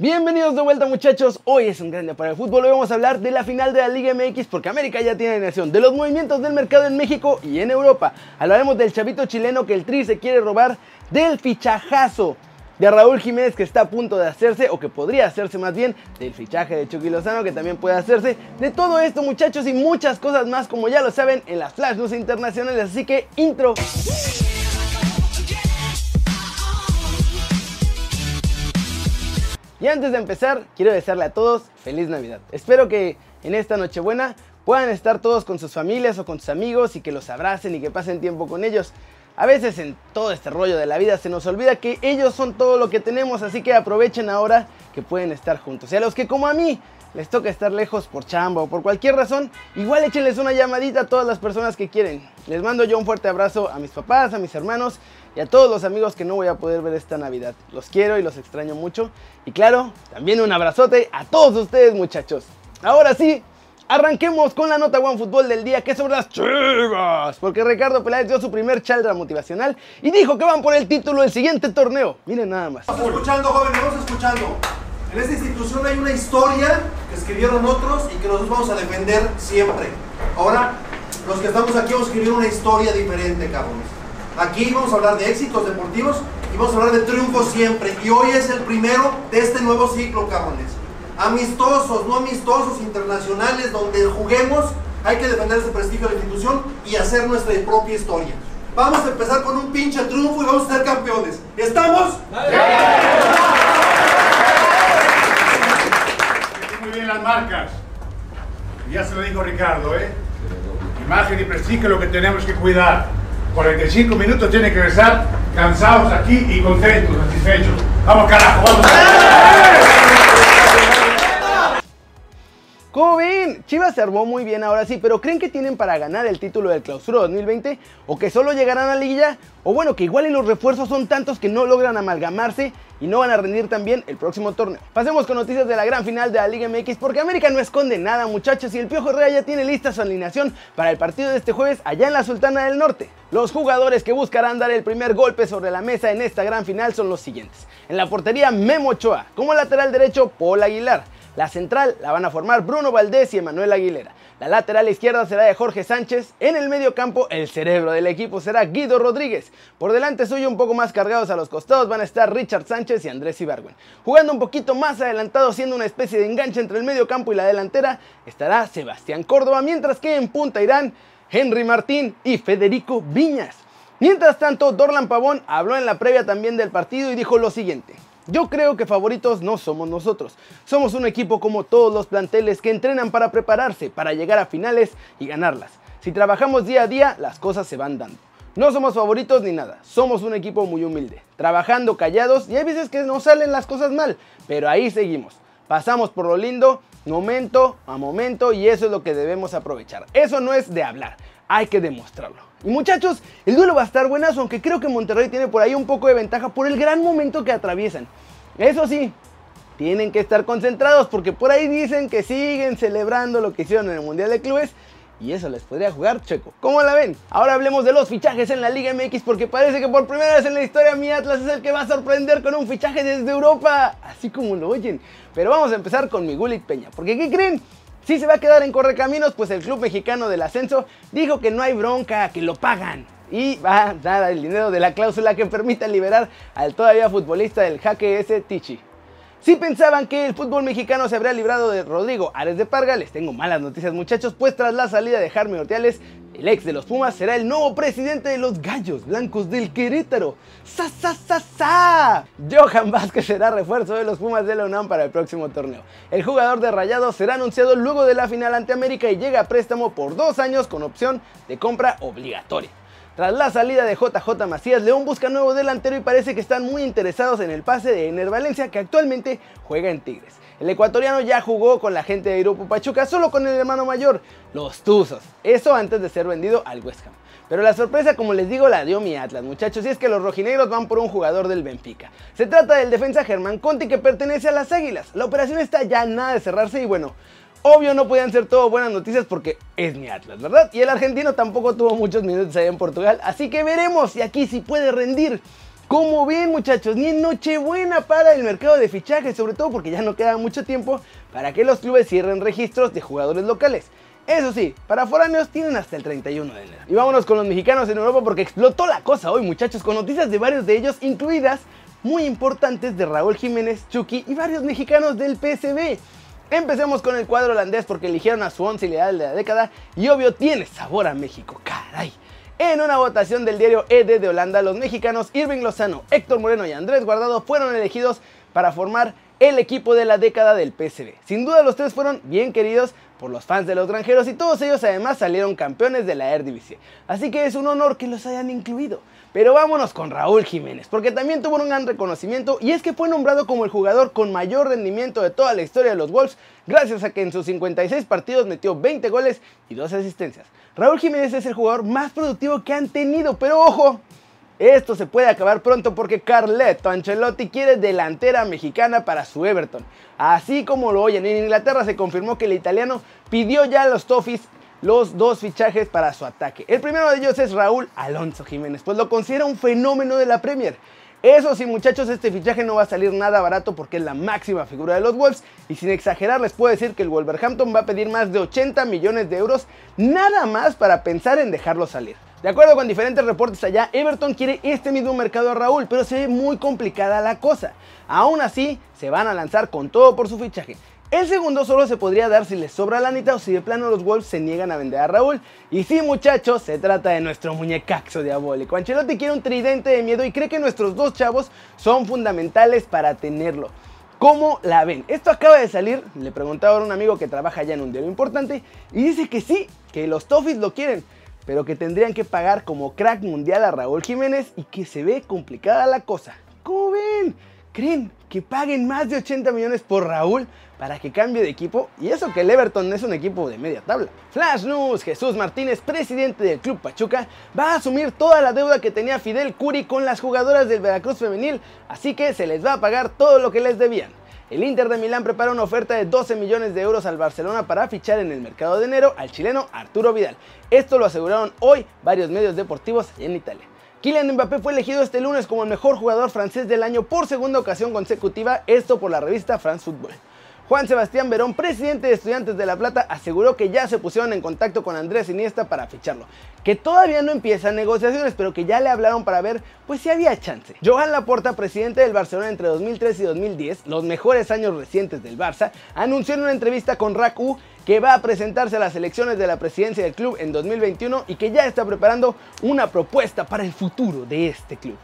Bienvenidos de vuelta muchachos, hoy es un gran para el fútbol, hoy vamos a hablar de la final de la Liga MX porque América ya tiene alineación, de los movimientos del mercado en México y en Europa, hablaremos del chavito chileno que el Tri se quiere robar, del fichajazo de Raúl Jiménez que está a punto de hacerse o que podría hacerse más bien, del fichaje de Chucky Lozano que también puede hacerse, de todo esto muchachos y muchas cosas más como ya lo saben en las Flash News internacionales, así que intro. Y antes de empezar, quiero desearle a todos feliz Navidad. Espero que en esta Nochebuena puedan estar todos con sus familias o con sus amigos y que los abracen y que pasen tiempo con ellos. A veces en todo este rollo de la vida se nos olvida que ellos son todo lo que tenemos, así que aprovechen ahora que pueden estar juntos. Y a los que como a mí les toca estar lejos por chamba o por cualquier razón, igual échenles una llamadita a todas las personas que quieren. Les mando yo un fuerte abrazo a mis papás, a mis hermanos y a todos los amigos que no voy a poder ver esta Navidad. Los quiero y los extraño mucho. Y claro, también un abrazote a todos ustedes muchachos. Ahora sí, arranquemos con la nota One Fútbol del día que es sobre las chivas. Porque Ricardo Peláez dio su primer chaldra motivacional y dijo que van por el título del siguiente torneo. Miren nada más. Escuchando, escuchando. En esta institución hay una historia que escribieron otros y que nosotros vamos a defender siempre. Ahora, los que estamos aquí vamos a escribir una historia diferente, cabrones. Aquí vamos a hablar de éxitos deportivos y vamos a hablar de triunfos siempre. Y hoy es el primero de este nuevo ciclo, cabrones. Amistosos, no amistosos, internacionales, donde juguemos, hay que defender ese prestigio de la institución y hacer nuestra propia historia. Vamos a empezar con un pinche triunfo y vamos a ser campeones. ¿Estamos? Muy bien las marcas. Y ya se lo Ricardo, ¿eh? Imagen y prestigio es lo que tenemos que cuidar. 45 minutos tiene que regresar cansados aquí y contentos, satisfechos. Vamos carajo, vamos. ¿Cómo ven? Chivas se armó muy bien ahora sí, pero ¿creen que tienen para ganar el título del clausura 2020? ¿O que solo llegarán a la liguilla? ¿O bueno, que igual y los refuerzos son tantos que no logran amalgamarse y no van a rendir tan bien el próximo torneo? Pasemos con noticias de la gran final de la Liga MX porque América no esconde nada muchachos y el Piojo Herrera ya tiene lista su alineación para el partido de este jueves allá en la Sultana del Norte. Los jugadores que buscarán dar el primer golpe sobre la mesa en esta gran final son los siguientes. En la portería Memo Ochoa, como lateral derecho Paul Aguilar. La central la van a formar Bruno Valdés y Emanuel Aguilera. La lateral izquierda será de Jorge Sánchez. En el medio campo, el cerebro del equipo será Guido Rodríguez. Por delante suyo, un poco más cargados a los costados, van a estar Richard Sánchez y Andrés Ibargüen. Jugando un poquito más adelantado, siendo una especie de enganche entre el medio campo y la delantera, estará Sebastián Córdoba, mientras que en punta irán Henry Martín y Federico Viñas. Mientras tanto, Dorlan Pavón habló en la previa también del partido y dijo lo siguiente. Yo creo que favoritos no somos nosotros. Somos un equipo como todos los planteles que entrenan para prepararse, para llegar a finales y ganarlas. Si trabajamos día a día, las cosas se van dando. No somos favoritos ni nada, somos un equipo muy humilde, trabajando callados y hay veces que nos salen las cosas mal, pero ahí seguimos. Pasamos por lo lindo, momento a momento y eso es lo que debemos aprovechar. Eso no es de hablar, hay que demostrarlo. Y muchachos, el duelo va a estar buenazo, aunque creo que Monterrey tiene por ahí un poco de ventaja por el gran momento que atraviesan. Eso sí, tienen que estar concentrados porque por ahí dicen que siguen celebrando lo que hicieron en el Mundial de Clubes y eso les podría jugar checo. ¿Cómo la ven? Ahora hablemos de los fichajes en la Liga MX porque parece que por primera vez en la historia mi Atlas es el que va a sorprender con un fichaje desde Europa, así como lo oyen. Pero vamos a empezar con mi Gulit Peña, porque ¿qué creen? Si se va a quedar en Correcaminos, pues el club mexicano del ascenso dijo que no hay bronca, que lo pagan. Y va a dar el dinero de la cláusula que permita liberar al todavía futbolista del jaque ese Tichi. Si pensaban que el fútbol mexicano se habría librado de Rodrigo Ares de Parga, les tengo malas noticias muchachos, pues tras la salida de Jaime Orteales, el ex de los Pumas será el nuevo presidente de los Gallos Blancos del Querétaro. ¡Sa, sa, sa, sa! Johan Vázquez será refuerzo de los Pumas de la para el próximo torneo. El jugador de Rayados será anunciado luego de la final ante América y llega a préstamo por dos años con opción de compra obligatoria. Tras la salida de JJ Macías, León busca nuevo delantero y parece que están muy interesados en el pase de Ener Valencia, que actualmente juega en Tigres. El ecuatoriano ya jugó con la gente de Grupo Pachuca, solo con el hermano mayor, los Tuzos. Eso antes de ser vendido al West Ham. Pero la sorpresa, como les digo, la dio mi Atlas, muchachos, y es que los rojinegros van por un jugador del Benfica. Se trata del defensa Germán Conti que pertenece a las Águilas. La operación está ya nada de cerrarse y bueno, Obvio no podían ser todo buenas noticias porque es mi Atlas, ¿verdad? Y el argentino tampoco tuvo muchos minutos allá en Portugal, así que veremos si aquí sí puede rendir. Como ven muchachos, ni en Nochebuena para el mercado de fichajes, sobre todo porque ya no queda mucho tiempo para que los clubes cierren registros de jugadores locales. Eso sí, para foráneos tienen hasta el 31 de enero. Y vámonos con los mexicanos en Europa porque explotó la cosa hoy muchachos con noticias de varios de ellos, incluidas muy importantes de Raúl Jiménez, Chucky y varios mexicanos del PSB. Empecemos con el cuadro holandés porque eligieron a su once ideal de la década y obvio tiene sabor a México, caray. En una votación del diario ED de Holanda, los mexicanos Irving Lozano, Héctor Moreno y Andrés Guardado fueron elegidos para formar el equipo de la década del PSV. Sin duda los tres fueron bien queridos por los fans de los granjeros y todos ellos además salieron campeones de la Eredivisie. Así que es un honor que los hayan incluido. Pero vámonos con Raúl Jiménez, porque también tuvo un gran reconocimiento y es que fue nombrado como el jugador con mayor rendimiento de toda la historia de los Wolves, gracias a que en sus 56 partidos metió 20 goles y 2 asistencias. Raúl Jiménez es el jugador más productivo que han tenido, pero ojo, esto se puede acabar pronto porque Carleto Ancelotti quiere delantera mexicana para su Everton. Así como lo oyen, en Inglaterra se confirmó que el italiano pidió ya a los Toffees los dos fichajes para su ataque. El primero de ellos es Raúl Alonso Jiménez, pues lo considera un fenómeno de la Premier. Eso sí, muchachos, este fichaje no va a salir nada barato porque es la máxima figura de los Wolves y sin exagerar les puedo decir que el Wolverhampton va a pedir más de 80 millones de euros nada más para pensar en dejarlo salir. De acuerdo con diferentes reportes allá, Everton quiere este mismo mercado a Raúl, pero se ve muy complicada la cosa. Aún así, se van a lanzar con todo por su fichaje. El segundo solo se podría dar si les sobra la nita o si de plano los Wolves se niegan a vender a Raúl. Y sí, muchachos, se trata de nuestro muñecaxo diabólico. Ancelotti quiere un tridente de miedo y cree que nuestros dos chavos son fundamentales para tenerlo. ¿Cómo la ven? Esto acaba de salir, le preguntaba a un amigo que trabaja ya en un diario importante y dice que sí, que los Toffees lo quieren pero que tendrían que pagar como crack mundial a Raúl Jiménez y que se ve complicada la cosa. ¿Cómo ven? ¿Creen que paguen más de 80 millones por Raúl para que cambie de equipo? Y eso que el Everton es un equipo de media tabla. Flash News, Jesús Martínez, presidente del Club Pachuca, va a asumir toda la deuda que tenía Fidel Curi con las jugadoras del Veracruz femenil, así que se les va a pagar todo lo que les debían. El Inter de Milán prepara una oferta de 12 millones de euros al Barcelona para fichar en el mercado de enero al chileno Arturo Vidal. Esto lo aseguraron hoy varios medios deportivos en Italia. Kylian Mbappé fue elegido este lunes como el mejor jugador francés del año por segunda ocasión consecutiva, esto por la revista France Football. Juan Sebastián Verón, presidente de Estudiantes de La Plata, aseguró que ya se pusieron en contacto con Andrés Iniesta para ficharlo, que todavía no empiezan negociaciones, pero que ya le hablaron para ver pues si había chance. Johan Laporta, presidente del Barcelona entre 2003 y 2010, los mejores años recientes del Barça, anunció en una entrevista con RAC-U que va a presentarse a las elecciones de la presidencia del club en 2021 y que ya está preparando una propuesta para el futuro de este club.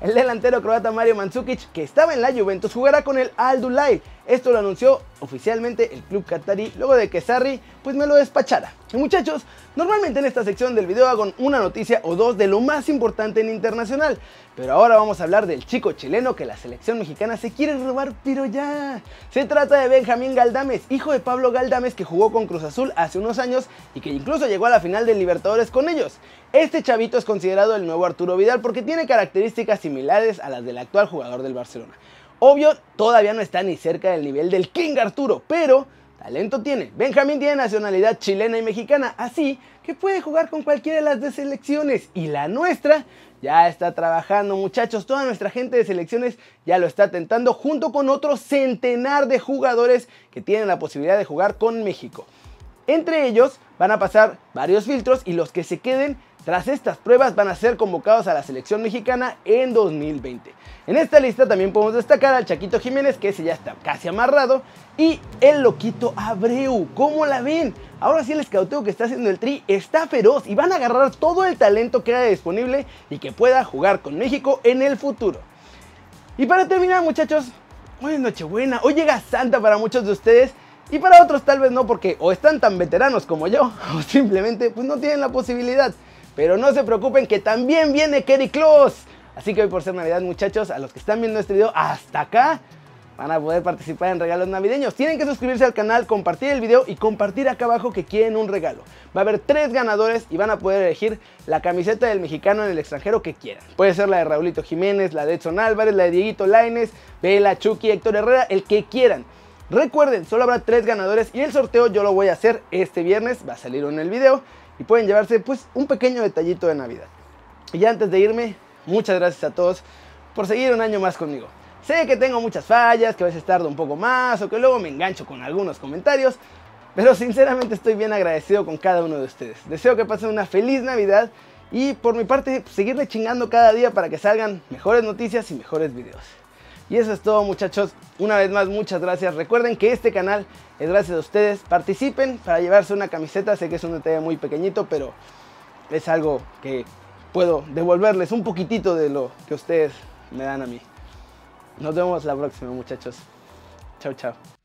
El delantero croata Mario Mandzukic, que estaba en la Juventus, jugará con el Al Dulay. Esto lo anunció oficialmente el club qatarí luego de que Sarri pues me lo despachara. Y muchachos, normalmente en esta sección del video hago una noticia o dos de lo más importante en internacional, pero ahora vamos a hablar del chico chileno que la selección mexicana se quiere robar, pero ya. Se trata de Benjamín Galdames, hijo de Pablo Galdames que jugó con Cruz Azul hace unos años y que incluso llegó a la final del Libertadores con ellos. Este chavito es considerado el nuevo Arturo Vidal porque tiene características similares a las del actual jugador del Barcelona. Obvio, todavía no está ni cerca del nivel del King Arturo, pero talento tiene. Benjamín tiene nacionalidad chilena y mexicana, así que puede jugar con cualquiera de las dos selecciones. Y la nuestra ya está trabajando, muchachos. Toda nuestra gente de selecciones ya lo está tentando junto con otro centenar de jugadores que tienen la posibilidad de jugar con México. Entre ellos van a pasar varios filtros y los que se queden tras estas pruebas van a ser convocados a la selección mexicana en 2020. En esta lista también podemos destacar al Chaquito Jiménez, que ese ya está casi amarrado, y el Loquito Abreu. ¿Cómo la ven? Ahora sí el escauteo que está haciendo el Tri está feroz y van a agarrar todo el talento que haya disponible y que pueda jugar con México en el futuro. Y para terminar muchachos, hoy es Nochebuena, hoy llega Santa para muchos de ustedes y para otros tal vez no porque o están tan veteranos como yo o simplemente pues no tienen la posibilidad. Pero no se preocupen que también viene Kerry Claus. Así que hoy por ser Navidad muchachos, a los que están viendo este video hasta acá, van a poder participar en regalos navideños. Tienen que suscribirse al canal, compartir el video y compartir acá abajo que quieren un regalo. Va a haber tres ganadores y van a poder elegir la camiseta del mexicano en el extranjero que quieran. Puede ser la de Raulito Jiménez, la de Edson Álvarez, la de Dieguito Laines, Vela, Chucky, Héctor Herrera, el que quieran. Recuerden, solo habrá tres ganadores y el sorteo yo lo voy a hacer este viernes, va a salir en el video y pueden llevarse pues un pequeño detallito de Navidad. Y antes de irme, muchas gracias a todos por seguir un año más conmigo. Sé que tengo muchas fallas, que a veces tardo un poco más o que luego me engancho con algunos comentarios, pero sinceramente estoy bien agradecido con cada uno de ustedes. Deseo que pasen una feliz Navidad y por mi parte pues, seguirle chingando cada día para que salgan mejores noticias y mejores videos. Y eso es todo muchachos, una vez más muchas gracias. Recuerden que este canal es gracias a ustedes. Participen para llevarse una camiseta, sé que es un detalle muy pequeñito, pero es algo que puedo devolverles un poquitito de lo que ustedes me dan a mí. Nos vemos la próxima muchachos. Chao, chao.